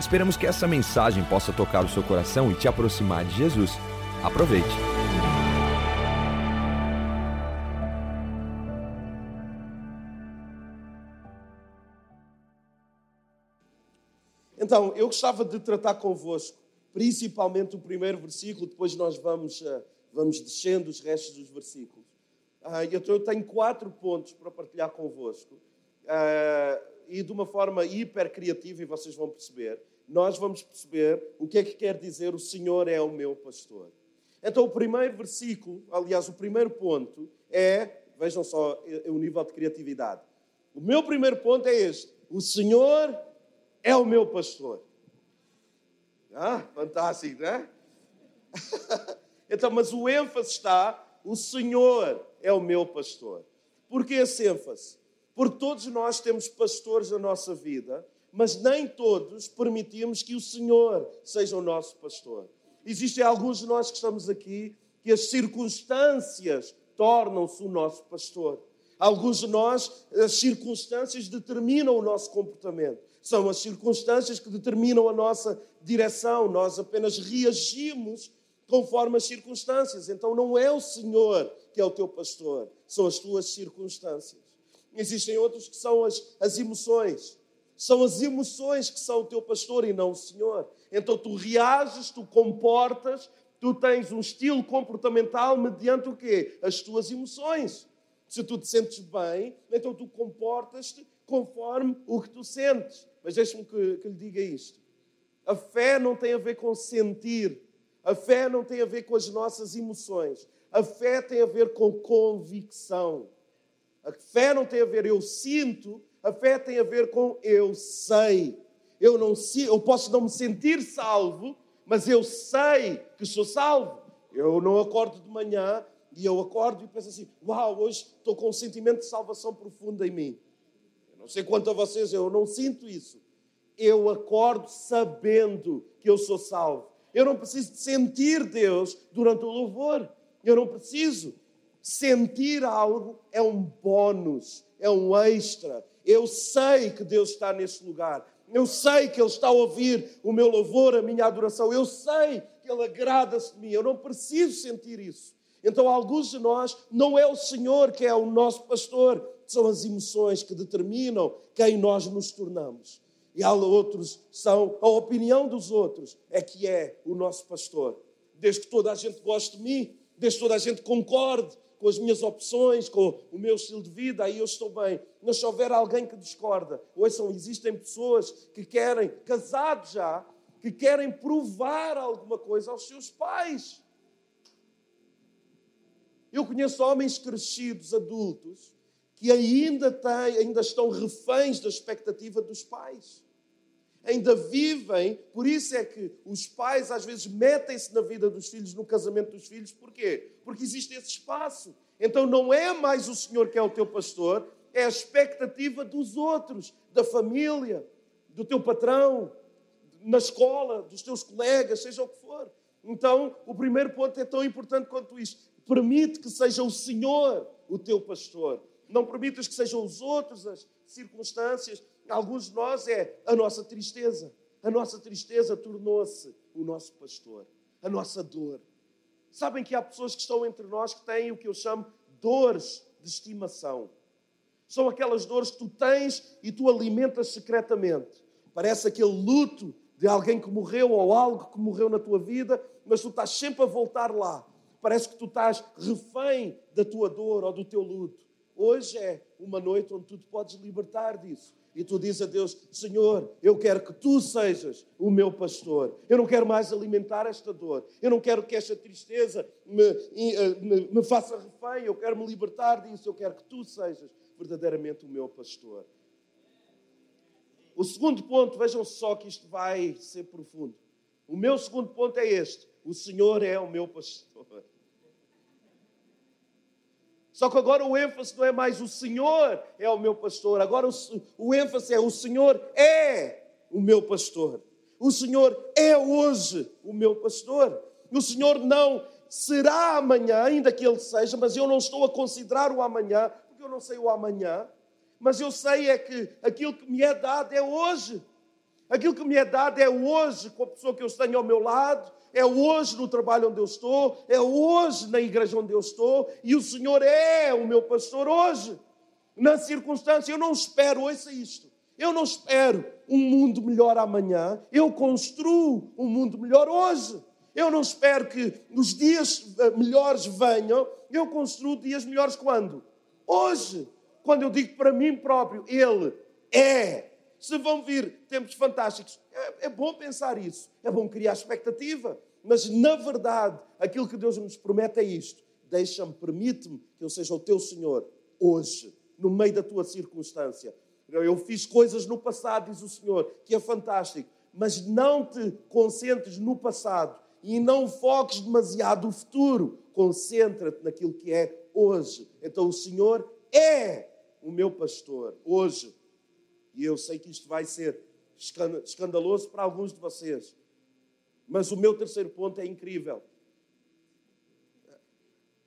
Esperamos que essa mensagem possa tocar o seu coração e te aproximar de Jesus. Aproveite. Então, eu gostava de tratar convosco, principalmente o primeiro versículo, depois nós vamos, uh, vamos descendo os restos dos versículos. Então, eu tenho quatro pontos para partilhar convosco. Uh, e de uma forma hiper criativa, e vocês vão perceber, nós vamos perceber o que é que quer dizer o Senhor é o meu pastor. Então, o primeiro versículo, aliás, o primeiro ponto é, vejam só é o nível de criatividade. O meu primeiro ponto é este: o Senhor é o meu pastor. Ah, fantástico, não é? então, mas o ênfase está: o Senhor é o meu pastor. Por que esse ênfase? Porque todos nós temos pastores na nossa vida, mas nem todos permitimos que o Senhor seja o nosso pastor. Existem alguns de nós que estamos aqui que as circunstâncias tornam-se o nosso pastor. Alguns de nós, as circunstâncias determinam o nosso comportamento. São as circunstâncias que determinam a nossa direção. Nós apenas reagimos conforme as circunstâncias. Então não é o Senhor que é o teu pastor, são as tuas circunstâncias. Existem outros que são as, as emoções. São as emoções que são o teu pastor e não o Senhor. Então tu reages, tu comportas, tu tens um estilo comportamental mediante o quê? As tuas emoções. Se tu te sentes bem, então tu comportas-te conforme o que tu sentes. Mas deixe-me que, que lhe diga isto. A fé não tem a ver com sentir. A fé não tem a ver com as nossas emoções. A fé tem a ver com convicção. A fé não tem a ver, eu sinto, a fé tem a ver com eu sei. Eu, não, eu posso não me sentir salvo, mas eu sei que sou salvo. Eu não acordo de manhã e eu acordo e penso assim: Uau, hoje estou com um sentimento de salvação profundo em mim. Eu não sei quanto a vocês, eu não sinto isso. Eu acordo sabendo que eu sou salvo. Eu não preciso de sentir Deus durante o louvor. Eu não preciso. Sentir algo é um bônus, é um extra, eu sei que Deus está neste lugar. Eu sei que Ele está a ouvir o meu louvor, a minha adoração. Eu sei que Ele agrada-se de mim. Eu não preciso sentir isso. Então, alguns de nós, não é o Senhor que é o nosso pastor, são as emoções que determinam quem nós nos tornamos. E há outros, são a opinião dos outros, é que é o nosso pastor. Desde que toda a gente goste de mim, desde que toda a gente concorde, com as minhas opções, com o meu estilo de vida, aí eu estou bem. Mas se houver alguém que discorda, ouçam, existem pessoas que querem, casados já, que querem provar alguma coisa aos seus pais. Eu conheço homens crescidos, adultos, que ainda, têm, ainda estão reféns da expectativa dos pais ainda vivem, por isso é que os pais às vezes metem-se na vida dos filhos, no casamento dos filhos, porquê? Porque existe esse espaço. Então não é mais o Senhor que é o teu pastor, é a expectativa dos outros, da família, do teu patrão, na escola, dos teus colegas, seja o que for. Então, o primeiro ponto é tão importante quanto isto. Permite que seja o Senhor o teu pastor. Não permitas que sejam os outros as circunstâncias, alguns de nós é a nossa tristeza. A nossa tristeza tornou-se o nosso pastor, a nossa dor. Sabem que há pessoas que estão entre nós que têm o que eu chamo dores de estimação. São aquelas dores que tu tens e tu alimentas secretamente. Parece aquele luto de alguém que morreu ou algo que morreu na tua vida, mas tu estás sempre a voltar lá. Parece que tu estás refém da tua dor ou do teu luto. Hoje é uma noite onde tu te podes libertar disso e tu dizes a Deus: Senhor, eu quero que tu sejas o meu pastor. Eu não quero mais alimentar esta dor. Eu não quero que esta tristeza me, eh, me, me faça refém. Eu quero me libertar disso. Eu quero que tu sejas verdadeiramente o meu pastor. O segundo ponto, vejam só que isto vai ser profundo. O meu segundo ponto é este: O Senhor é o meu pastor. Só que agora o ênfase não é mais o Senhor é o meu pastor, agora o, o ênfase é o Senhor é o meu pastor. O Senhor é hoje o meu pastor. O Senhor não será amanhã, ainda que Ele seja, mas eu não estou a considerar o amanhã, porque eu não sei o amanhã. Mas eu sei é que aquilo que me é dado é hoje. Aquilo que me é dado é hoje com a pessoa que eu tenho ao meu lado, é hoje no trabalho onde eu estou, é hoje na igreja onde eu estou, e o Senhor é o meu pastor hoje. Na circunstância, eu não espero, ouça isto, eu não espero um mundo melhor amanhã, eu construo um mundo melhor hoje. Eu não espero que os dias eh, melhores venham, eu construo dias melhores quando? Hoje. Quando eu digo para mim próprio, Ele é se vão vir tempos fantásticos. É, é, bom pensar isso, é bom criar expectativa, mas na verdade aquilo que Deus nos promete é isto: deixa-me, permite-me que eu seja o teu Senhor hoje, no meio da tua circunstância. Eu fiz coisas no passado, diz o Senhor, que é fantástico, mas não te concentres no passado e não foques demasiado no futuro. Concentra-te naquilo que é hoje. Então o Senhor é o meu pastor hoje e eu sei que isto vai ser escandaloso para alguns de vocês. Mas o meu terceiro ponto é incrível.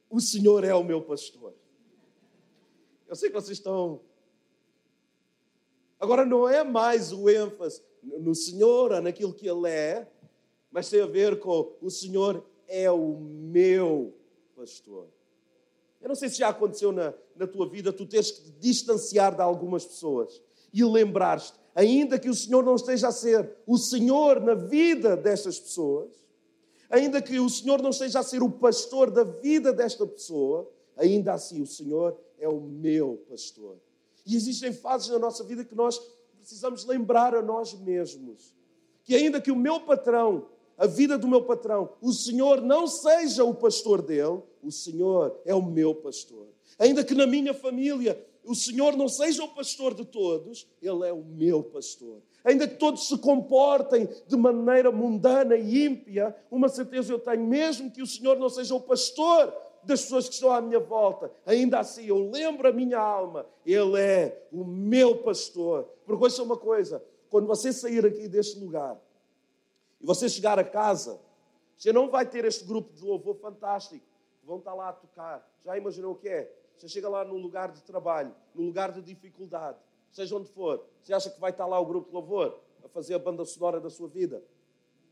O Senhor é o meu pastor. Eu sei que vocês estão. Agora não é mais o ênfase no Senhor ou naquilo que Ele é, mas tem a ver com o Senhor é o meu pastor. Eu não sei se já aconteceu na, na tua vida tu teres que te distanciar de algumas pessoas e lembrar-te, ainda que o Senhor não esteja a ser o Senhor na vida destas pessoas, ainda que o Senhor não esteja a ser o pastor da vida desta pessoa, ainda assim o Senhor é o meu pastor. E existem fases na nossa vida que nós precisamos lembrar a nós mesmos que, ainda que o meu patrão, a vida do meu patrão, o Senhor não seja o pastor dele, o Senhor é o meu pastor. Ainda que na minha família o Senhor não seja o pastor de todos, Ele é o meu pastor. Ainda que todos se comportem de maneira mundana e ímpia, uma certeza eu tenho, mesmo que o Senhor não seja o pastor das pessoas que estão à minha volta, ainda assim eu lembro a minha alma, Ele é o meu pastor. Porque ouça uma coisa: quando você sair aqui deste lugar e você chegar a casa, você não vai ter este grupo de louvor fantástico, vão estar lá a tocar. Já imaginou o que é? Você chega lá no lugar de trabalho, no lugar de dificuldade, seja onde for, você acha que vai estar lá o grupo de louvor a fazer a banda sonora da sua vida?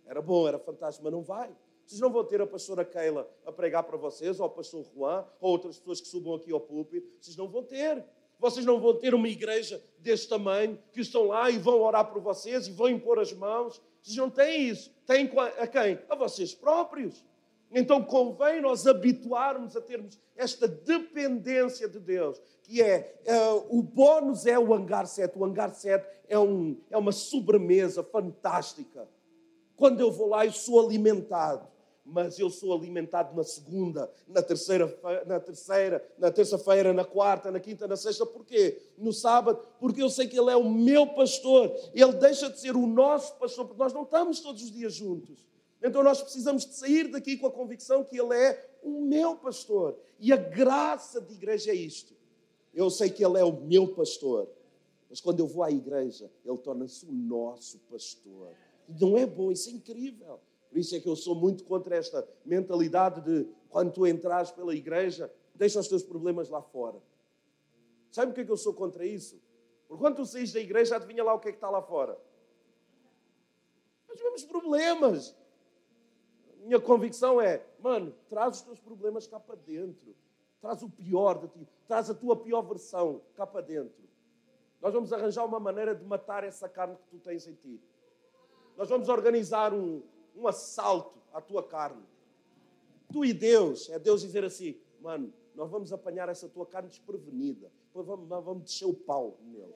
Era bom, era fantástico, mas não vai. Vocês não vão ter a pastora Keila a pregar para vocês, ou o pastor Juan, ou outras pessoas que subam aqui ao púlpito. Vocês não vão ter. Vocês não vão ter uma igreja deste tamanho que estão lá e vão orar por vocês e vão impor as mãos. Vocês não têm isso. Têm a quem? A vocês próprios. Então convém nós habituarmos a termos esta dependência de Deus, que é uh, o bónus é o hangar 7. O hangar 7 é, um, é uma sobremesa fantástica. Quando eu vou lá, eu sou alimentado. Mas eu sou alimentado na segunda, na terceira, na terceira, na terça-feira, na quarta, na quinta, na sexta. Porquê? No sábado, porque eu sei que Ele é o meu pastor. Ele deixa de ser o nosso pastor, porque nós não estamos todos os dias juntos. Então nós precisamos de sair daqui com a convicção que Ele é o meu pastor. E a graça de igreja é isto. Eu sei que Ele é o meu pastor, mas quando eu vou à igreja, Ele torna-se o nosso pastor. Não é bom, isso é incrível. Por isso é que eu sou muito contra esta mentalidade de quando tu entras pela igreja, deixa os teus problemas lá fora. Sabe por que, é que eu sou contra isso? Porque quando tu saís da igreja, adivinha lá o que é que está lá fora. Os mesmos problemas minha convicção é, mano, traz os teus problemas cá para dentro. Traz o pior de ti. Traz a tua pior versão cá para dentro. Nós vamos arranjar uma maneira de matar essa carne que tu tens em ti. Nós vamos organizar um, um assalto à tua carne. Tu e Deus, é Deus dizer assim, mano, nós vamos apanhar essa tua carne desprevenida. Depois vamos, vamos descer o pau nele.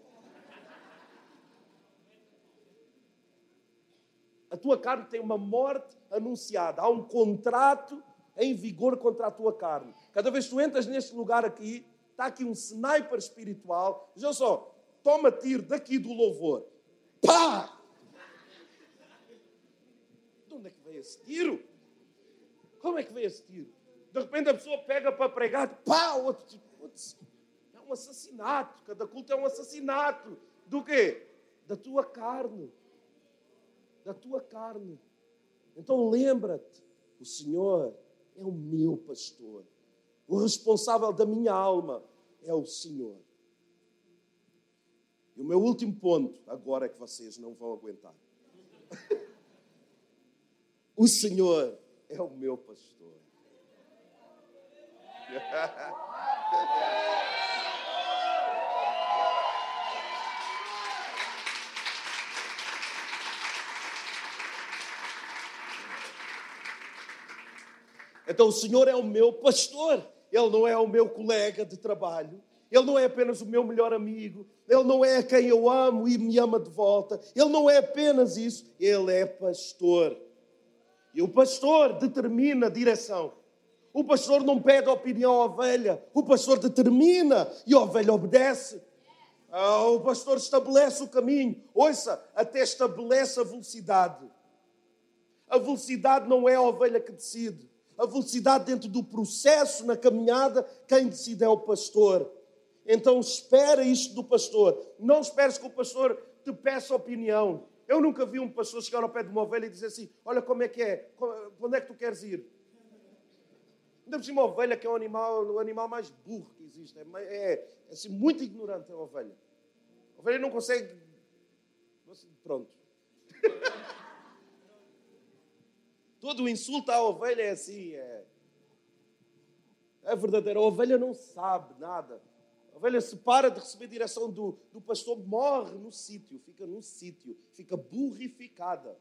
A tua carne tem uma morte anunciada, há um contrato em vigor contra a tua carne. Cada vez que tu entras neste lugar aqui, está aqui um sniper espiritual. Veja só, toma tiro daqui do louvor. Pá! De onde é que veio esse tiro? Como é que veio esse tiro? De repente a pessoa pega para pregar, pá, outro tipo, é um assassinato. Cada culto é um assassinato. Do quê? Da tua carne. Da tua carne. Então lembra-te, o Senhor é o meu pastor. O responsável da minha alma é o Senhor. E o meu último ponto, agora é que vocês não vão aguentar. o Senhor é o meu pastor. Então o Senhor é o meu pastor, Ele não é o meu colega de trabalho, Ele não é apenas o meu melhor amigo, Ele não é quem eu amo e me ama de volta, Ele não é apenas isso, Ele é pastor. E o pastor determina a direção. O pastor não pede opinião à ovelha, o pastor determina e a ovelha obedece. Ah, o pastor estabelece o caminho, ouça, até estabelece a velocidade. A velocidade não é a ovelha que decide. A velocidade dentro do processo, na caminhada, quem decide é o pastor. Então espera isto do pastor. Não esperes que o pastor te peça opinião. Eu nunca vi um pastor chegar ao pé de uma ovelha e dizer assim: Olha como é que é, onde é que tu queres ir? Ainda por cima, a ovelha, que é o animal, o animal mais burro que existe, é, é, é assim, muito ignorante a ovelha. A ovelha não consegue. Pronto. Todo o insulto à ovelha é assim. É, é verdadeiro. A ovelha não sabe nada. A ovelha se para de receber direção do, do pastor, morre no sítio, fica no sítio, fica burrificada.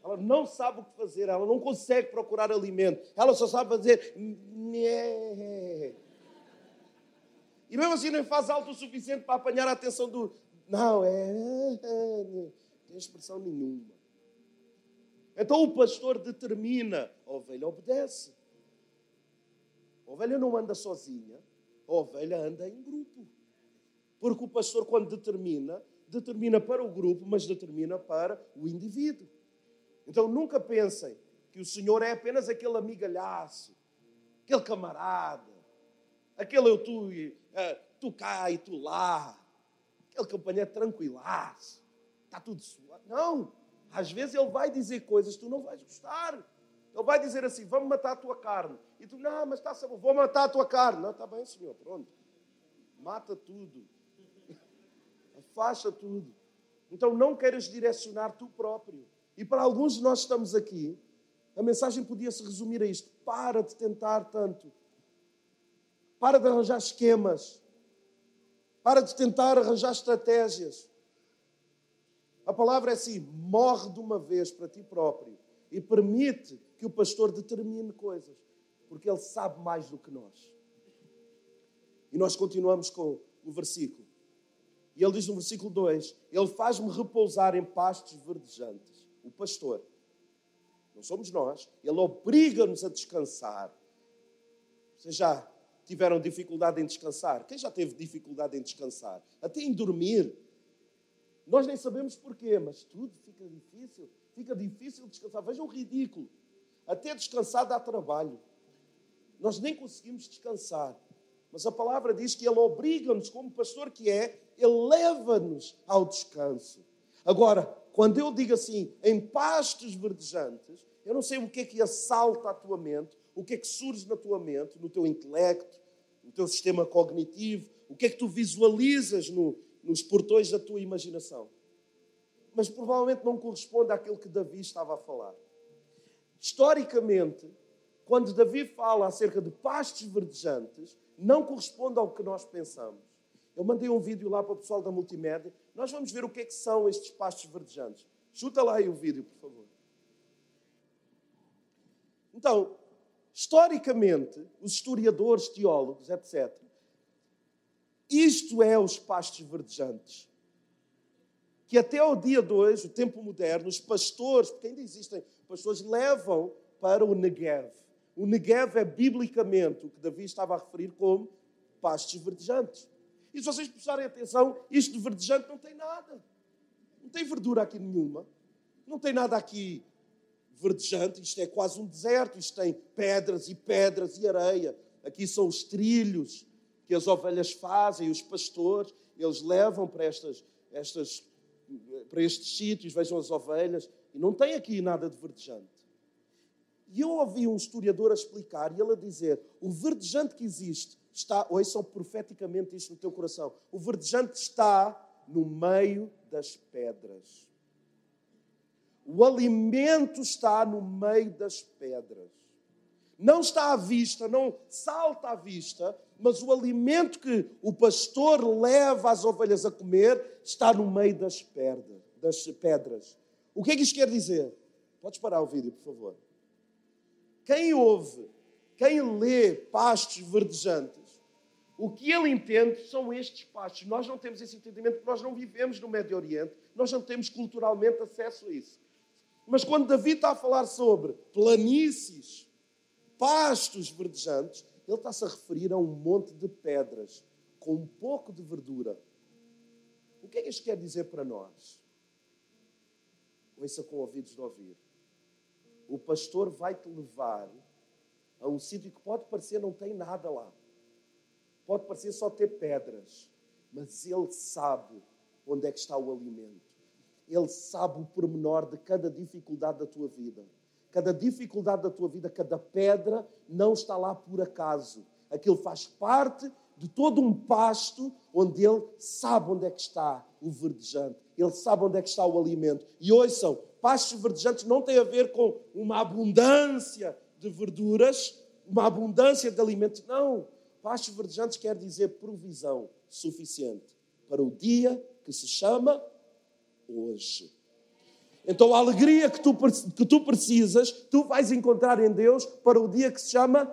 Ela não sabe o que fazer, ela não consegue procurar alimento, ela só sabe fazer. E mesmo assim não faz alto o suficiente para apanhar a atenção do. Não, é. Não tem expressão nenhuma. Então o pastor determina, a ovelha obedece. A ovelha não anda sozinha, a ovelha anda em grupo. Porque o pastor, quando determina, determina para o grupo, mas determina para o indivíduo. Então nunca pensem que o Senhor é apenas aquele amigalhaço, aquele camarada, aquele eu tu, uh, tu cá e tu lá, aquele companheiro tranquilaço, está tudo suave. Não, às vezes ele vai dizer coisas que tu não vais gostar. Ele vai dizer assim: vamos matar a tua carne. E tu, não, mas está sabor, vou matar a tua carne. Não, está bem, Senhor, pronto. Mata tudo. Afasta tudo. Então não queiras direcionar tu próprio. E para alguns de nós estamos aqui, a mensagem podia se resumir a isto: para de tentar tanto. Para de arranjar esquemas. Para de tentar arranjar estratégias. A palavra é assim: morre de uma vez para ti próprio e permite que o pastor determine coisas, porque ele sabe mais do que nós. E nós continuamos com o versículo. E ele diz no versículo 2: Ele faz-me repousar em pastos verdejantes o pastor. Não somos nós. Ele obriga-nos a descansar. Vocês já tiveram dificuldade em descansar? Quem já teve dificuldade em descansar? Até em dormir. Nós nem sabemos porquê, mas tudo fica difícil. Fica difícil descansar. Vejam o ridículo. Até descansar dá trabalho. Nós nem conseguimos descansar. Mas a palavra diz que Ele obriga-nos, como pastor que é, Ele leva-nos ao descanso. Agora, quando eu digo assim, em pastos verdejantes, eu não sei o que é que assalta a tua mente, o que é que surge na tua mente, no teu intelecto, no teu sistema cognitivo, o que é que tu visualizas no, nos portões da tua imaginação. Mas provavelmente não corresponde àquilo que Davi estava a falar. Historicamente, quando Davi fala acerca de pastos verdejantes, não corresponde ao que nós pensamos. Eu mandei um vídeo lá para o pessoal da multimédia. Nós vamos ver o que é que são estes pastos verdejantes. Chuta lá aí o vídeo, por favor. Então, historicamente, os historiadores, teólogos, etc., isto é os pastos verdejantes. Que até ao dia de hoje, o tempo moderno, os pastores, porque ainda existem pastores, levam para o Negev. O Negev é biblicamente o que Davi estava a referir como pastos verdejantes. E se vocês prestarem atenção, isto de verdejante não tem nada. Não tem verdura aqui nenhuma. Não tem nada aqui verdejante, isto é quase um deserto, isto tem pedras e pedras e areia. Aqui são os trilhos que as ovelhas fazem, os pastores, eles levam para, estas, estas, para estes sítios, vejam as ovelhas, e não tem aqui nada de verdejante. E eu ouvi um historiador a explicar, e ele a dizer: o verdejante que existe está, ouçam profeticamente isto no teu coração, o verdejante está no meio das pedras. O alimento está no meio das pedras. Não está à vista, não salta à vista, mas o alimento que o pastor leva as ovelhas a comer está no meio das pedras. O que é que isto quer dizer? Podes parar o vídeo, por favor. Quem ouve, quem lê pastos verdejantes, o que ele entende são estes pastos. Nós não temos esse entendimento porque nós não vivemos no Médio Oriente, nós não temos culturalmente acesso a isso. Mas quando Davi está a falar sobre planícies, pastos verdejantes, ele está-se a referir a um monte de pedras com um pouco de verdura. O que é que isto quer dizer para nós? Ouça com ouvidos de ouvir. O pastor vai te levar a um sítio que pode parecer não tem nada lá. Pode parecer só ter pedras, mas ele sabe onde é que está o alimento. Ele sabe o pormenor de cada dificuldade da tua vida. Cada dificuldade da tua vida, cada pedra não está lá por acaso. Aquilo faz parte de todo um pasto onde ele sabe onde é que está o verdejante. Ele sabe onde é que está o alimento. E ouçam, pastos verdejantes não tem a ver com uma abundância de verduras, uma abundância de alimentos. Não. Pastos verdejantes quer dizer provisão suficiente para o dia que se chama hoje. Então a alegria que tu, que tu precisas, tu vais encontrar em Deus para o dia que se chama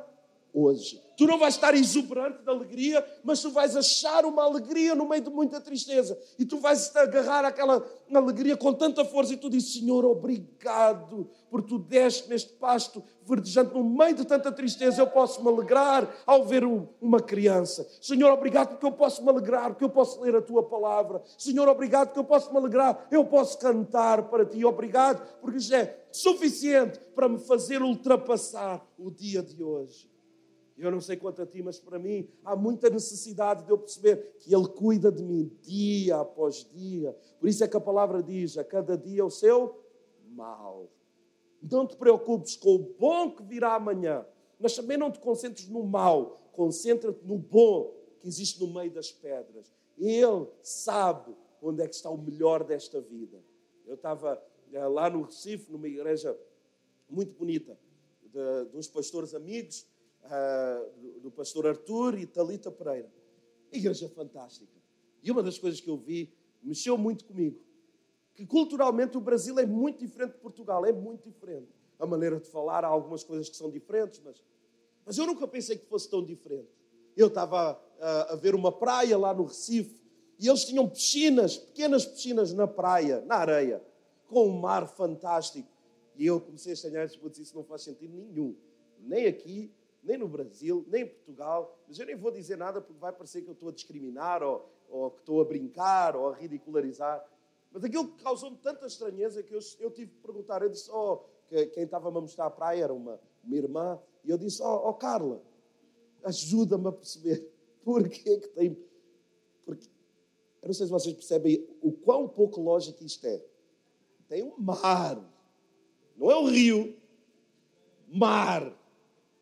hoje. Tu não vais estar exuberante de alegria, mas tu vais achar uma alegria no meio de muita tristeza. E tu vais agarrar aquela alegria com tanta força e tu dizes: Senhor, obrigado, por tu deste neste pasto verdejante, no meio de tanta tristeza, eu posso me alegrar ao ver uma criança. Senhor, obrigado porque eu posso me alegrar, porque eu posso ler a tua palavra. Senhor, obrigado porque eu posso me alegrar, eu posso cantar para ti. Obrigado porque isto é suficiente para me fazer ultrapassar o dia de hoje. Eu não sei quanto a ti, mas para mim há muita necessidade de eu perceber que Ele cuida de mim dia após dia. Por isso é que a palavra diz: a cada dia o seu mal. Não te preocupes com o bom que virá amanhã, mas também não te concentres no mal, concentra-te no bom que existe no meio das pedras. Ele sabe onde é que está o melhor desta vida. Eu estava eh, lá no Recife, numa igreja muito bonita, de, de uns pastores amigos, uh, do, pastor Arthur e Talita Pereira. Igreja fantástica. E uma das coisas que eu vi mexeu muito comigo. Que culturalmente o Brasil é muito diferente de Portugal, é muito diferente. A maneira de falar, há algumas coisas que são diferentes, mas, mas eu nunca pensei que fosse tão diferente. Eu estava a, a ver uma praia lá no Recife e eles tinham piscinas, pequenas piscinas na praia, na areia, com um mar fantástico. E eu comecei a estranhar e isso não faz sentido nenhum. Nem aqui, nem no Brasil, nem em Portugal, mas eu nem vou dizer nada porque vai parecer que eu estou a discriminar ou, ou que estou a brincar ou a ridicularizar. Mas aquilo que causou-me tanta estranheza que eu, eu, tive que perguntar. Eu disse, oh, que, quem estava-me a mostrar a praia era uma, uma irmã, e eu disse, oh, oh Carla, ajuda-me a perceber porquê que tem. Porque, eu não sei se vocês percebem o quão pouco lógico isto é. Tem um mar, não é um rio, mar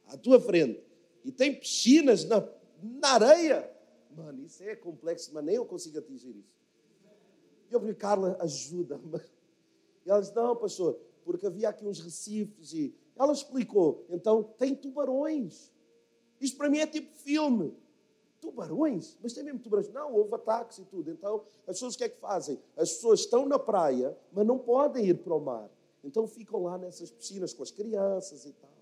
à tua frente e tem piscinas na, na areia, mano, isso é complexo, mas nem eu consigo atingir isso. E eu falei, Carla, ajuda-me. E ela disse, não, pastor, porque havia aqui uns recifes e ela explicou, então tem tubarões. Isto para mim é tipo filme. Tubarões? Mas tem mesmo tubarões? Não, houve ataques e tudo. Então, as pessoas o que é que fazem? As pessoas estão na praia, mas não podem ir para o mar. Então ficam lá nessas piscinas com as crianças e tal.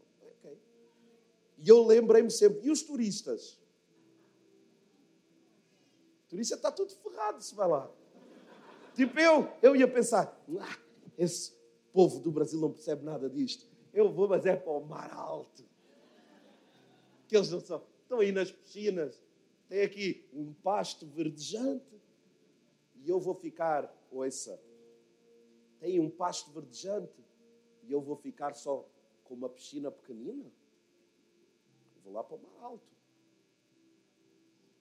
E eu lembrei-me sempre, e os turistas? O turista está tudo ferrado se vai lá. Tipo eu, eu ia pensar, ah, esse povo do Brasil não percebe nada disto. Eu vou, mas é para o mar alto. Que eles não são. Estão aí nas piscinas, tem aqui um pasto verdejante. E eu vou ficar, ouça, tem um pasto verdejante. e eu vou ficar só com uma piscina pequenina? Vou lá para o mar alto.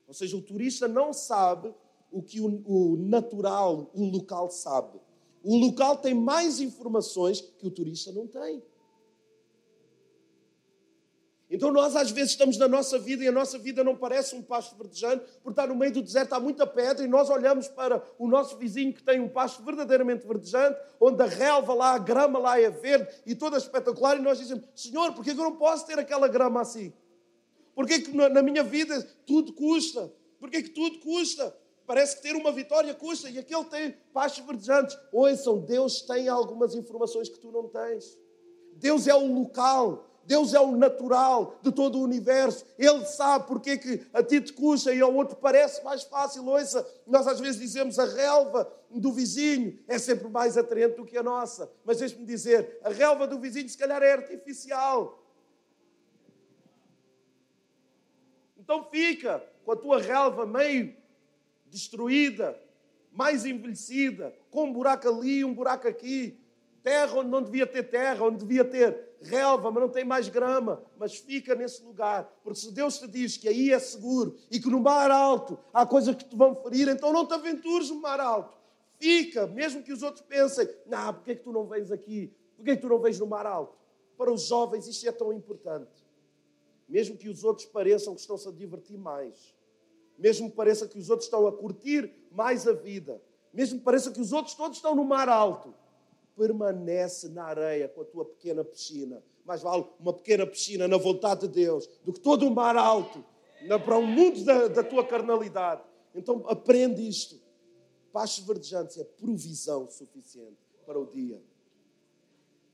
Ou seja, o turista não sabe o que o, o natural, o local sabe. O local tem mais informações que o turista não tem. Então nós às vezes estamos na nossa vida e a nossa vida não parece um pasto verdejante, porque está no meio do deserto, há muita pedra e nós olhamos para o nosso vizinho que tem um pasto verdadeiramente verdejante, onde a relva lá, a grama lá é verde e toda espetacular e nós dizemos, Senhor, por que eu não posso ter aquela grama assim? Por que na minha vida tudo custa? Por que tudo custa? Parece que ter uma vitória custa e aquele tem pastos verdejantes. Ouçam, Deus tem algumas informações que tu não tens. Deus é o local, Deus é o natural de todo o universo. Ele sabe porque que a ti te custa e ao outro parece mais fácil. Ouça, nós às vezes dizemos a relva do vizinho é sempre mais atraente do que a nossa. Mas deixe-me dizer, a relva do vizinho se calhar é artificial. Então fica com a tua relva meio destruída, mais envelhecida, com um buraco ali, um buraco aqui, terra onde não devia ter terra, onde devia ter relva, mas não tem mais grama, mas fica nesse lugar, porque se Deus te diz que aí é seguro e que no mar alto há coisas que te vão ferir, então não te aventures no mar alto. Fica, mesmo que os outros pensem, não, porque é que tu não vens aqui? Porque é que tu não vens no mar alto? Para os jovens isto é tão importante. Mesmo que os outros pareçam que estão-se a divertir mais mesmo que pareça que os outros estão a curtir mais a vida, mesmo que pareça que os outros todos estão no mar alto, permanece na areia com a tua pequena piscina. Mais vale uma pequena piscina na vontade de Deus do que todo um mar alto na, para o mundo da, da tua carnalidade. Então aprende isto. Pastos verdejantes é provisão suficiente para o dia.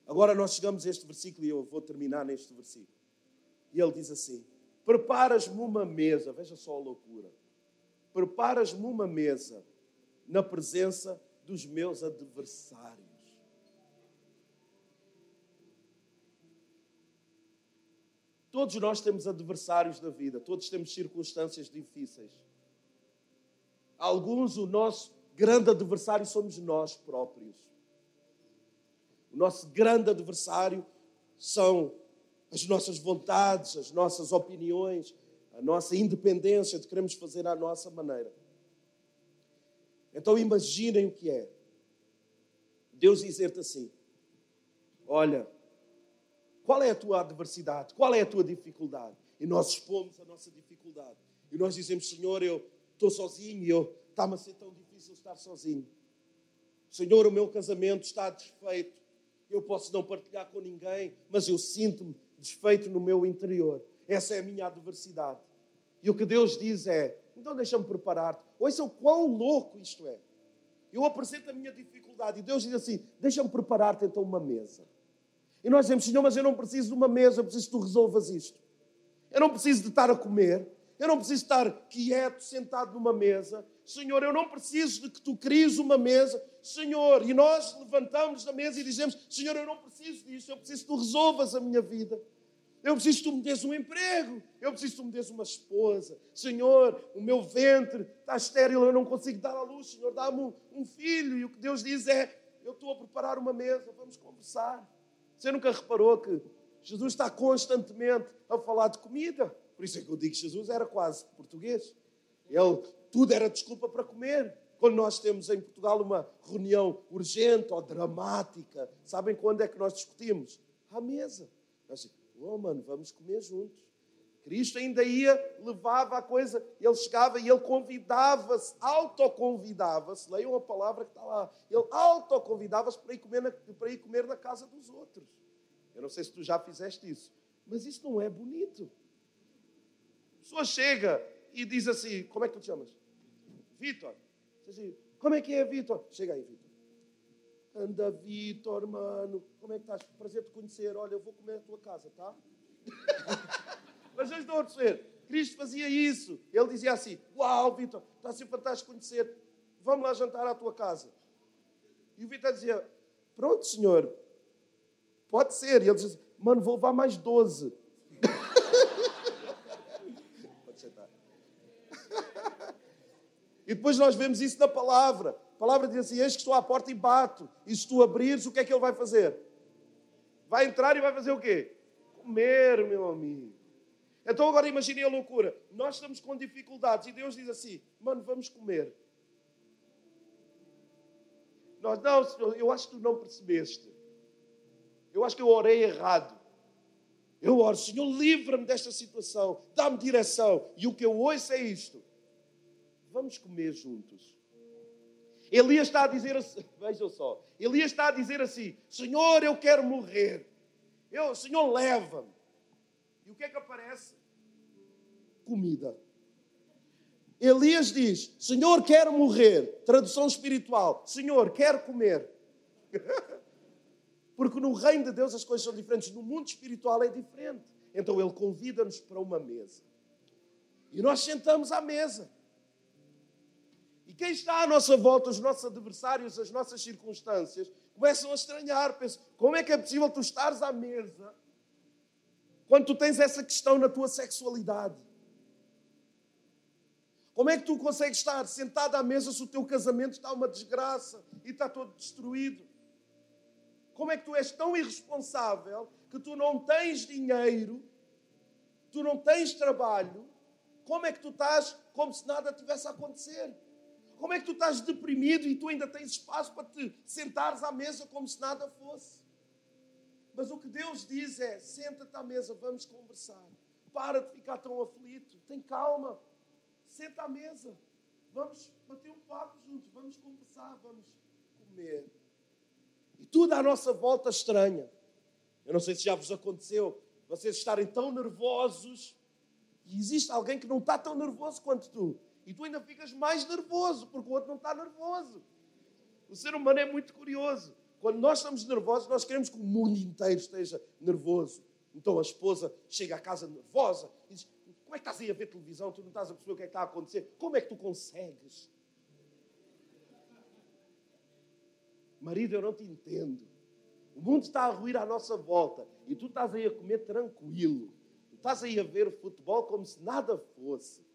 Agora nós chegamos a este versículo e eu vou terminar neste versículo. E ele diz assim: Preparas-me uma mesa, veja só a loucura. Preparas-me uma mesa na presença dos meus adversários. Todos nós temos adversários da vida, todos temos circunstâncias difíceis. Alguns, o nosso grande adversário somos nós próprios. O nosso grande adversário são as nossas vontades, as nossas opiniões, a nossa independência de queremos fazer à nossa maneira. Então imaginem o que é. Deus dizer-te assim: Olha, qual é a tua adversidade? Qual é a tua dificuldade? E nós expomos a nossa dificuldade. E nós dizemos: Senhor, eu estou sozinho eu está-me a ser tão difícil estar sozinho. Senhor, o meu casamento está desfeito. Eu posso não partilhar com ninguém, mas eu sinto-me desfeito no meu interior. Essa é a minha adversidade. E o que Deus diz é: então deixa-me preparar-te. Ouça o quão louco isto é. Eu apresento a minha dificuldade e Deus diz assim: deixa-me preparar-te então uma mesa. E nós dizemos: Senhor, mas eu não preciso de uma mesa, eu preciso que tu resolvas isto. Eu não preciso de estar a comer, eu não preciso estar quieto, sentado numa mesa. Senhor, eu não preciso de que tu cries uma mesa. Senhor, e nós levantamos da mesa e dizemos: Senhor, eu não preciso disso, eu preciso que tu resolvas a minha vida. Eu preciso que tu me des um emprego. Eu preciso que tu me des uma esposa. Senhor, o meu ventre está estéril, eu não consigo dar à luz. Senhor, dá-me um, um filho. E o que Deus diz é: Eu estou a preparar uma mesa, vamos conversar. Você nunca reparou que Jesus está constantemente a falar de comida? Por isso é que eu digo que Jesus era quase português. Ele, tudo era desculpa para comer. Quando nós temos em Portugal uma reunião urgente ou dramática, sabem quando é que nós discutimos? À mesa. Nós dizemos, oh mano, vamos comer juntos. Cristo ainda ia, levava a coisa, ele chegava e ele convidava-se, autoconvidava-se, leiam a palavra que está lá, ele autoconvidava-se para, para ir comer na casa dos outros. Eu não sei se tu já fizeste isso, mas isso não é bonito pessoa chega e diz assim: Como é que tu te chamas? Vitor. Assim, Como é que é, Vitor? Chega aí, Vitor. Anda, Vitor, mano. Como é que estás? Prazer te conhecer. Olha, eu vou comer a tua casa, tá? Mas vocês estão a perceber. Cristo fazia isso. Ele dizia assim: Uau, Vitor, está ser fantástico conhecer. Vamos lá jantar à tua casa. E o Vitor dizia: Pronto, senhor. Pode ser. E ele dizia: Mano, vou levar mais 12. E depois nós vemos isso na palavra. A palavra diz assim: Eis que estou à porta e bato. E se tu abrires, o que é que ele vai fazer? Vai entrar e vai fazer o quê? Comer, meu amigo. Então agora imagine a loucura. Nós estamos com dificuldades e Deus diz assim: mano, vamos comer. Nós, não, Senhor, eu acho que tu não percebeste. Eu acho que eu orei errado. Eu oro, Senhor, livra-me desta situação, dá-me direção. E o que eu ouço é isto: vamos comer juntos. Elias está a dizer assim, vejam só, Elias está a dizer assim: Senhor, eu quero morrer. Eu, Senhor, leva-me. E o que é que aparece? Comida. Elias diz: Senhor, quero morrer. Tradução espiritual: Senhor, quero comer. Porque no reino de Deus as coisas são diferentes, no mundo espiritual é diferente. Então ele convida-nos para uma mesa. E nós sentamos à mesa. Quem está à nossa volta, os nossos adversários, as nossas circunstâncias, começam a estranhar. Pensam, como é que é possível tu estares à mesa quando tu tens essa questão na tua sexualidade? Como é que tu consegues estar sentado à mesa se o teu casamento está uma desgraça e está todo destruído? Como é que tu és tão irresponsável que tu não tens dinheiro, tu não tens trabalho? Como é que tu estás como se nada tivesse a acontecer? Como é que tu estás deprimido e tu ainda tens espaço para te sentares à mesa como se nada fosse? Mas o que Deus diz é: senta-te à mesa, vamos conversar. Para de ficar tão aflito, tem calma. Senta à mesa, vamos bater um papo juntos, vamos conversar, vamos comer. E tudo à nossa volta estranha. Eu não sei se já vos aconteceu, vocês estarem tão nervosos e existe alguém que não está tão nervoso quanto tu. E tu ainda ficas mais nervoso, porque o outro não está nervoso. O ser humano é muito curioso. Quando nós estamos nervosos, nós queremos que o mundo inteiro esteja nervoso. Então a esposa chega à casa nervosa e diz: Como é que estás aí a ver televisão? Tu não estás a perceber o que é que está a acontecer? Como é que tu consegues? Marido, eu não te entendo. O mundo está a ruir à nossa volta e tu estás aí a comer tranquilo. Tu estás aí a ver o futebol como se nada fosse.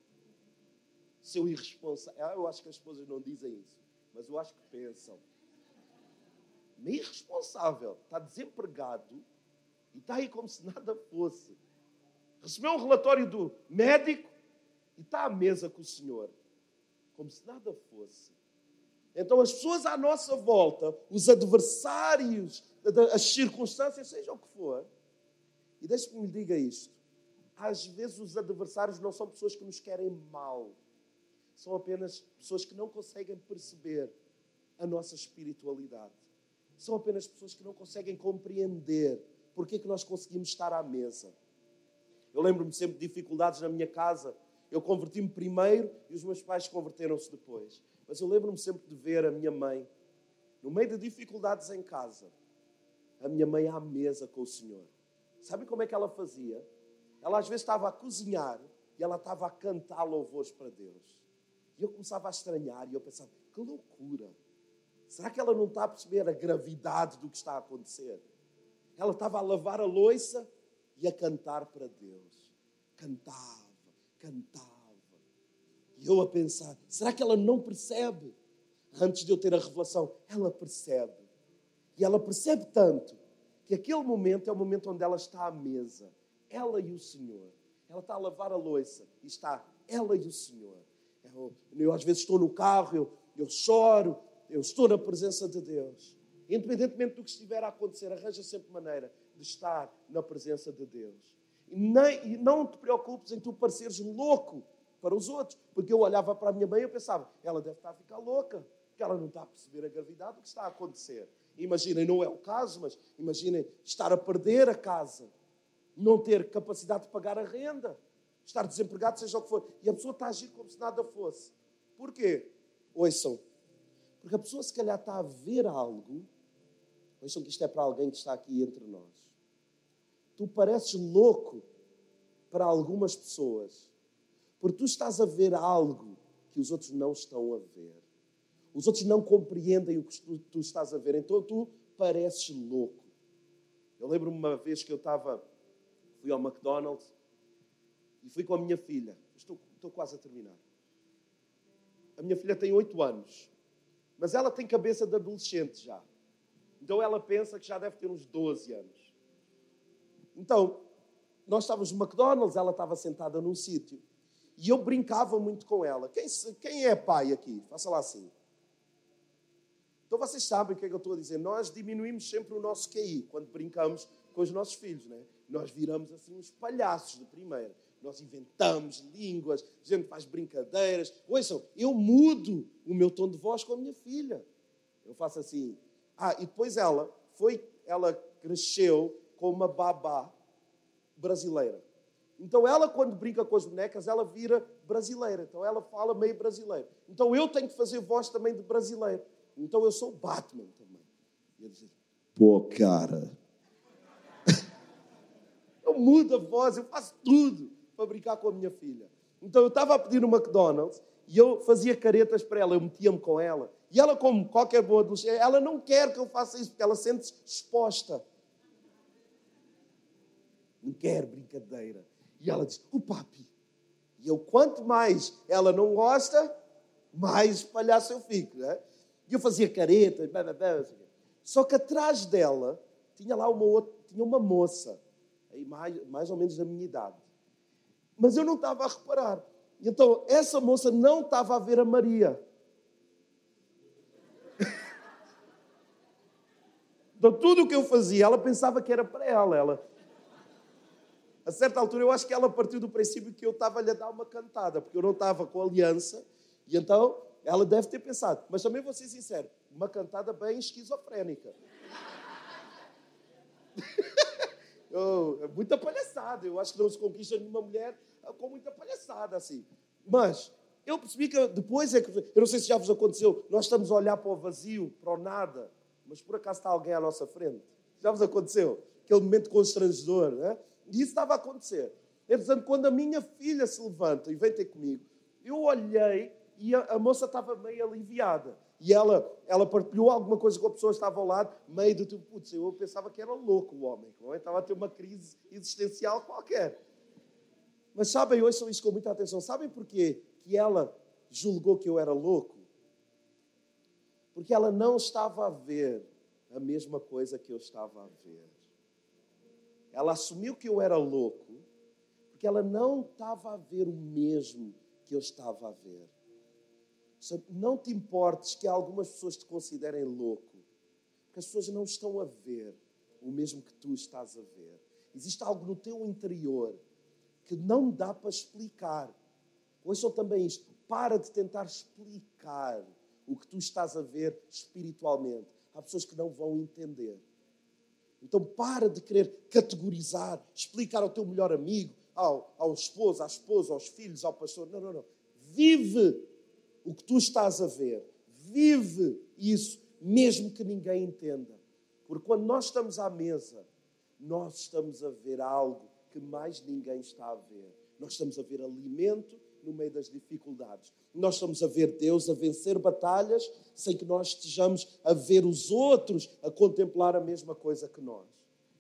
Seu irresponsável. Ah, eu acho que as esposas não dizem isso, mas eu acho que pensam. Meio irresponsável, está desempregado e está aí como se nada fosse. Recebeu um relatório do médico e está à mesa com o senhor, como se nada fosse. Então, as pessoas à nossa volta, os adversários, as circunstâncias, seja o que for, e deixe-me lhe diga isto: às vezes os adversários não são pessoas que nos querem mal, são apenas pessoas que não conseguem perceber a nossa espiritualidade. São apenas pessoas que não conseguem compreender porque é que nós conseguimos estar à mesa. Eu lembro-me sempre de dificuldades na minha casa. Eu converti-me primeiro e os meus pais converteram-se depois. Mas eu lembro-me sempre de ver a minha mãe, no meio de dificuldades em casa, a minha mãe à mesa com o Senhor. Sabe como é que ela fazia? Ela às vezes estava a cozinhar e ela estava a cantar louvores para Deus. E eu começava a estranhar e eu pensava, que loucura! Será que ela não está a perceber a gravidade do que está a acontecer? Ela estava a lavar a louça e a cantar para Deus. Cantava, cantava. E eu a pensar, será que ela não percebe? Antes de eu ter a revelação, ela percebe. E ela percebe tanto que aquele momento é o momento onde ela está à mesa, ela e o Senhor. Ela está a lavar a louça e está ela e o Senhor. Eu, eu às vezes estou no carro, eu, eu choro, eu estou na presença de Deus. Independentemente do que estiver a acontecer, arranja sempre maneira de estar na presença de Deus. E, nem, e não te preocupes em tu pareceres louco para os outros. Porque eu olhava para a minha mãe e eu pensava, ela deve estar a ficar louca, porque ela não está a perceber a gravidade do que está a acontecer. Imaginem, não é o caso, mas imaginem estar a perder a casa, não ter capacidade de pagar a renda, estar desempregado, seja o que for. E a pessoa está a agir como se nada fosse. Porquê? Ouçam. Porque a pessoa se calhar está a ver algo. Ouçam que isto é para alguém que está aqui entre nós. Tu pareces louco para algumas pessoas porque tu estás a ver algo que os outros não estão a ver. Os outros não compreendem o que tu, tu estás a ver. Então tu pareces louco. Eu lembro-me uma vez que eu estava, fui ao McDonald's e fui com a minha filha. Estou, estou quase a terminar. A minha filha tem oito anos, mas ela tem cabeça de adolescente já. Então ela pensa que já deve ter uns 12 anos. Então, nós estávamos no McDonald's, ela estava sentada num sítio. E eu brincava muito com ela. Quem, quem é pai aqui? Faça lá assim. Então vocês sabem o que é que eu estou a dizer. Nós diminuímos sempre o nosso QI quando brincamos com os nossos filhos, né? Nós viramos assim uns palhaços de primeira. Nós inventamos línguas, a gente faz brincadeiras. Ouçam, eu mudo o meu tom de voz com a minha filha. Eu faço assim. Ah, e depois ela foi, ela cresceu com uma babá brasileira. Então ela, quando brinca com as bonecas, ela vira brasileira. Então ela fala meio brasileiro. Então eu tenho que fazer voz também de brasileiro. Então eu sou Batman também. E pô, cara. eu mudo a voz, eu faço tudo para brincar com a minha filha. Então eu estava a pedir no McDonald's e eu fazia caretas para ela, eu metia-me com ela. E ela, como qualquer boa adolescente, ela não quer que eu faça isso, porque ela sente-se exposta. Não quer brincadeira. E ela diz, o papi. E eu, quanto mais ela não gosta, mais palhaço eu fico. Né? E eu fazia caretas, blá, blá, blá, só que atrás dela tinha lá uma, outra, tinha uma moça, mais, mais ou menos da minha idade. Mas eu não estava a reparar. Então, essa moça não estava a ver a Maria. Então, tudo o que eu fazia, ela pensava que era para ela. ela. A certa altura, eu acho que ela partiu do princípio que eu estava-lhe a dar uma cantada, porque eu não estava com aliança. E então, ela deve ter pensado. Mas também vou ser sincero, uma cantada bem esquizofrénica. oh, é muita palhaçada. Eu acho que não se conquista nenhuma mulher com muita palhaçada assim. Mas eu percebi que depois é que. Eu não sei se já vos aconteceu, nós estamos a olhar para o vazio, para o nada, mas por acaso está alguém à nossa frente. Já vos aconteceu? Aquele momento constrangedor, né? E isso estava a acontecer. Entretanto, quando a minha filha se levanta e vem ter comigo, eu olhei e a, a moça estava meio aliviada. E ela, ela partilhou alguma coisa com a pessoa que estava ao lado, meio do tipo, putz, eu pensava que era louco o homem, o homem estava a ter uma crise existencial qualquer. Mas sabem, ouçam isso com muita atenção, sabem porquê que ela julgou que eu era louco? Porque ela não estava a ver a mesma coisa que eu estava a ver. Ela assumiu que eu era louco, porque ela não estava a ver o mesmo que eu estava a ver. Não te importes que algumas pessoas te considerem louco, porque as pessoas não estão a ver o mesmo que tu estás a ver. Existe algo no teu interior que não dá para explicar. Ouçam também isto: para de tentar explicar o que tu estás a ver espiritualmente. Há pessoas que não vão entender. Então para de querer categorizar, explicar ao teu melhor amigo, ao, ao esposo, à esposa, aos filhos, ao pastor. Não, não, não. Vive o que tu estás a ver. Vive isso, mesmo que ninguém entenda. Porque quando nós estamos à mesa, nós estamos a ver algo que mais ninguém está a ver. Nós estamos a ver alimento no meio das dificuldades. Nós estamos a ver Deus a vencer batalhas sem que nós estejamos a ver os outros a contemplar a mesma coisa que nós.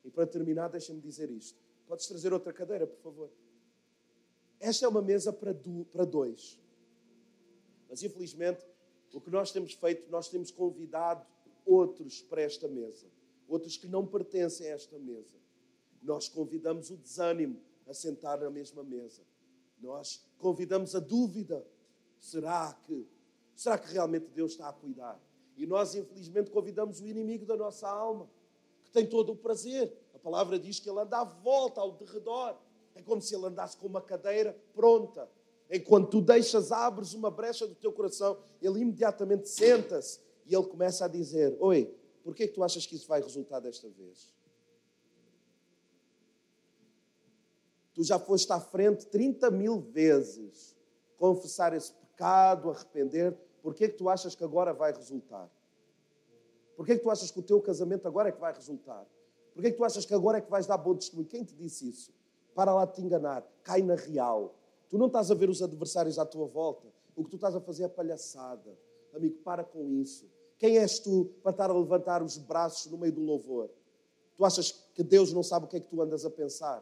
E para terminar, deixa-me dizer isto. Podes trazer outra cadeira, por favor? Esta é uma mesa para, dois. Mas infelizmente, o que nós temos feito, nós temos convidado outros para esta mesa, outros que não pertencem a esta mesa. Nós convidamos o desânimo a sentar na mesma mesa. Nós convidamos a dúvida. Será que será que realmente Deus está a cuidar? E nós infelizmente convidamos o inimigo da nossa alma, que tem todo o prazer. A palavra diz que ele anda à volta ao derredor. É como se ele andasse com uma cadeira pronta Enquanto tu deixas, abres uma brecha do teu coração, ele imediatamente senta-se e ele começa a dizer: Oi, por que é que tu achas que isso vai resultar desta vez? Tu já foste à frente 30 mil vezes confessar esse pecado, arrepender. Por que é que tu achas que agora vai resultar? Por que é que tu achas que o teu casamento agora é que vai resultar? Por que é que tu achas que agora é que vais dar bom testemunho? Quem te disse isso? Para lá de te enganar. Cai na real. Tu não estás a ver os adversários à tua volta. O que tu estás a fazer é palhaçada. Amigo, para com isso. Quem és tu para estar a levantar os braços no meio do louvor? Tu achas que Deus não sabe o que é que tu andas a pensar?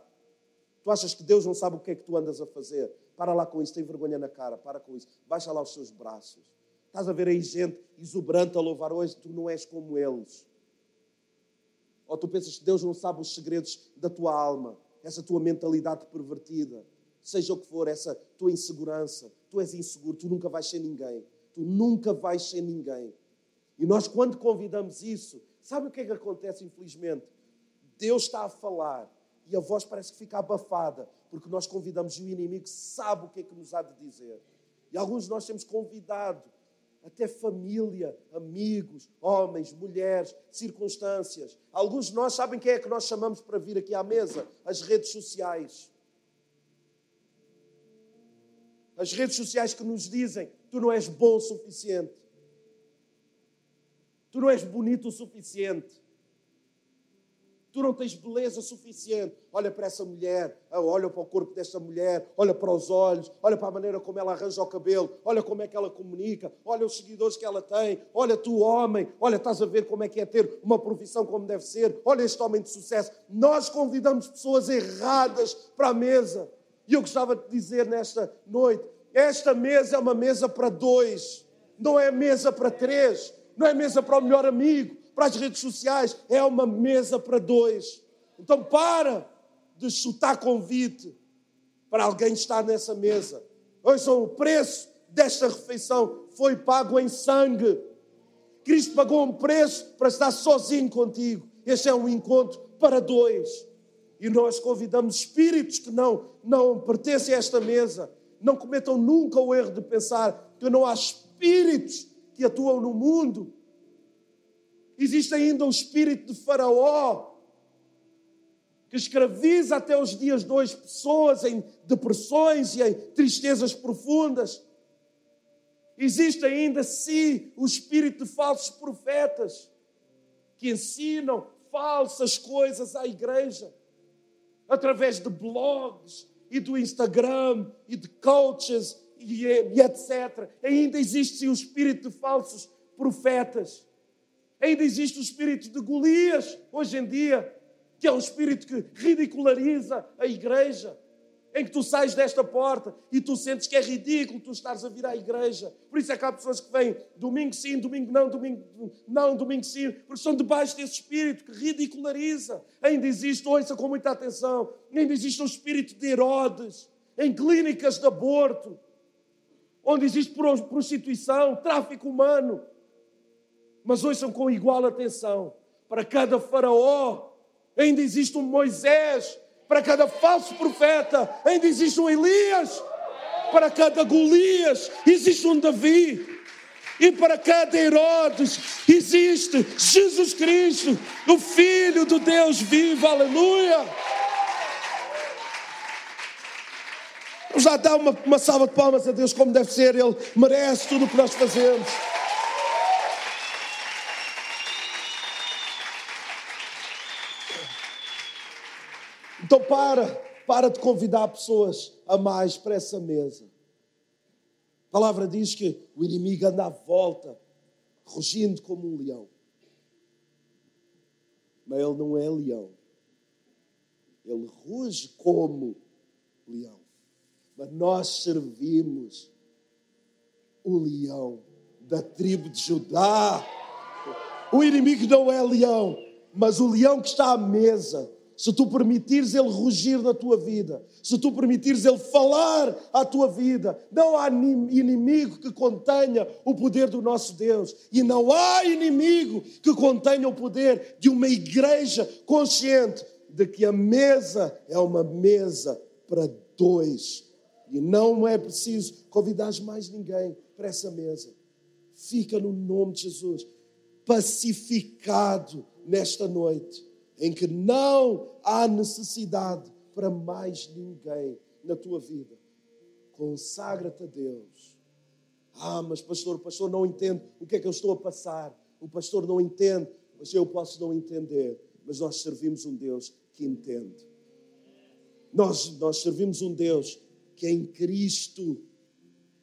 Tu achas que Deus não sabe o que é que tu andas a fazer? Para lá com isso, tem vergonha na cara, para com isso. Baixa lá os seus braços. Estás a ver aí gente exuberante a louvar hoje, tu não és como eles. Ou tu pensas que Deus não sabe os segredos da tua alma, essa tua mentalidade pervertida, seja o que for, essa tua insegurança. Tu és inseguro, tu nunca vais ser ninguém. Tu nunca vais ser ninguém. E nós, quando convidamos isso, sabe o que é que acontece, infelizmente? Deus está a falar e a voz parece que fica abafada, porque nós convidamos e o inimigo sabe o que é que nos há de dizer. E alguns de nós temos convidado até família, amigos, homens, mulheres, circunstâncias. Alguns de nós sabem quem é que nós chamamos para vir aqui à mesa? As redes sociais. As redes sociais que nos dizem: tu não és bom o suficiente, tu não és bonito o suficiente, Tu não tens beleza suficiente. Olha para essa mulher, ah, olha para o corpo desta mulher, olha para os olhos, olha para a maneira como ela arranja o cabelo, olha como é que ela comunica, olha os seguidores que ela tem, olha tu, homem, olha, estás a ver como é que é ter uma profissão como deve ser, olha este homem de sucesso. Nós convidamos pessoas erradas para a mesa. E eu gostava de dizer nesta noite: esta mesa é uma mesa para dois, não é mesa para três, não é mesa para o melhor amigo para as redes sociais, é uma mesa para dois. Então para de chutar convite para alguém estar nessa mesa. Ouçam, o preço desta refeição foi pago em sangue. Cristo pagou um preço para estar sozinho contigo. Este é um encontro para dois. E nós convidamos espíritos que não, não pertencem a esta mesa. Não cometam nunca o erro de pensar que não há espíritos que atuam no mundo Existe ainda o espírito de Faraó, que escraviza até os dias hoje pessoas em depressões e em tristezas profundas. Existe ainda, sim, o espírito de falsos profetas, que ensinam falsas coisas à igreja, através de blogs e do Instagram e de coaches e, e etc. Ainda existe o espírito de falsos profetas Ainda existe o espírito de Golias, hoje em dia, que é um espírito que ridiculariza a igreja, em que tu sais desta porta e tu sentes que é ridículo tu estares a vir à igreja. Por isso é que há pessoas que vêm domingo sim, domingo não, domingo não, domingo sim, porque estão debaixo desse espírito que ridiculariza. Ainda existe, ouça com muita atenção, ainda existe o espírito de Herodes, em clínicas de aborto, onde existe prostituição, tráfico humano mas ouçam com igual atenção: para cada faraó ainda existe um Moisés, para cada falso profeta ainda existe um Elias, para cada Golias existe um Davi. E para cada Herodes existe Jesus Cristo, o Filho do Deus vivo, aleluia. Vamos lá dar uma, uma salva de palmas a Deus como deve ser, Ele merece tudo o que nós fazemos. Então para, para de convidar pessoas a mais para essa mesa. A palavra diz que o inimigo anda à volta, rugindo como um leão. Mas ele não é leão. Ele ruge como leão. Mas nós servimos o leão da tribo de Judá. O inimigo não é leão, mas o leão que está à mesa se tu permitires Ele rugir na tua vida, se tu permitires Ele falar à tua vida, não há inimigo que contenha o poder do nosso Deus. E não há inimigo que contenha o poder de uma igreja consciente de que a mesa é uma mesa para dois. E não é preciso convidar mais ninguém para essa mesa. Fica no nome de Jesus, pacificado nesta noite em que não há necessidade para mais ninguém na tua vida. Consagra-te a Deus. Ah, mas pastor, o pastor não entende o que é que eu estou a passar. O pastor não entende, mas eu posso não entender. Mas nós servimos um Deus que entende. Nós, nós servimos um Deus que em Cristo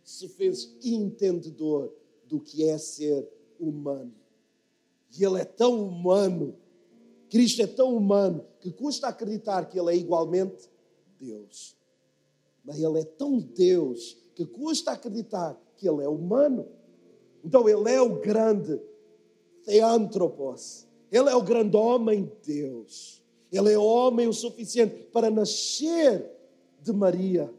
se fez entendedor do que é ser humano. E Ele é tão humano Cristo é tão humano que custa acreditar que Ele é igualmente Deus. Mas Ele é tão Deus que custa acreditar que Ele é humano. Então Ele é o grande Theantropos. Ele é o grande homem Deus. Ele é homem o suficiente para nascer de Maria.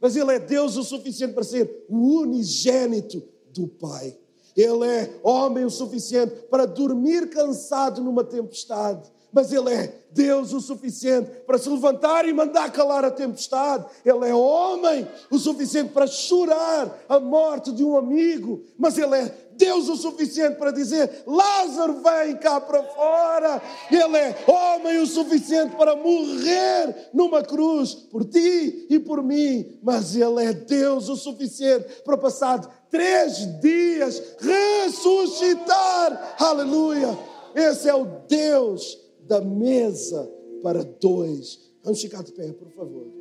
Mas ele é Deus o suficiente para ser o unigênito do Pai. Ele é homem o suficiente para dormir cansado numa tempestade mas Ele é Deus o suficiente para se levantar e mandar calar a tempestade. Ele é homem o suficiente para chorar a morte de um amigo, mas Ele é Deus o suficiente para dizer: Lázaro, vem cá para fora. Ele é homem o suficiente para morrer numa cruz por ti e por mim, mas Ele é Deus o suficiente para passar três dias ressuscitar. Aleluia! Esse é o Deus da mesa para dois. Vamos ficar de pé, por favor.